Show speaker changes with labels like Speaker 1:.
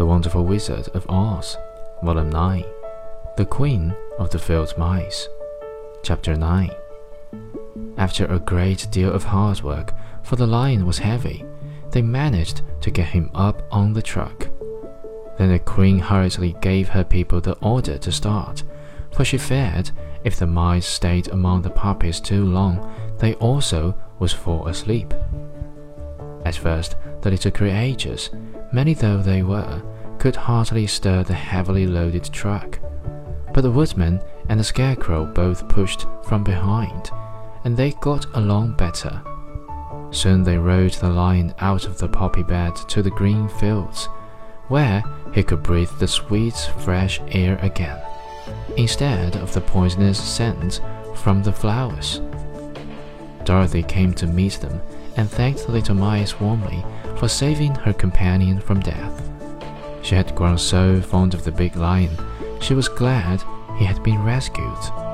Speaker 1: The Wonderful Wizard of Oz, Volume 9, The Queen of the Field Mice, Chapter 9. After a great deal of hard work, for the lion was heavy, they managed to get him up on the truck. Then the queen hurriedly gave her people the order to start, for she feared if the mice stayed among the puppies too long, they also would fall asleep. At first, the little creatures, many though they were, could hardly stir the heavily loaded truck. But the woodman and the scarecrow both pushed from behind, and they got along better. Soon they rode the lion out of the poppy bed to the green fields, where he could breathe the sweet, fresh air again, instead of the poisonous scent from the flowers. Dorothy came to meet them and thanked little mice warmly for saving her companion from death. She had grown so fond of the big lion, she was glad he had been rescued.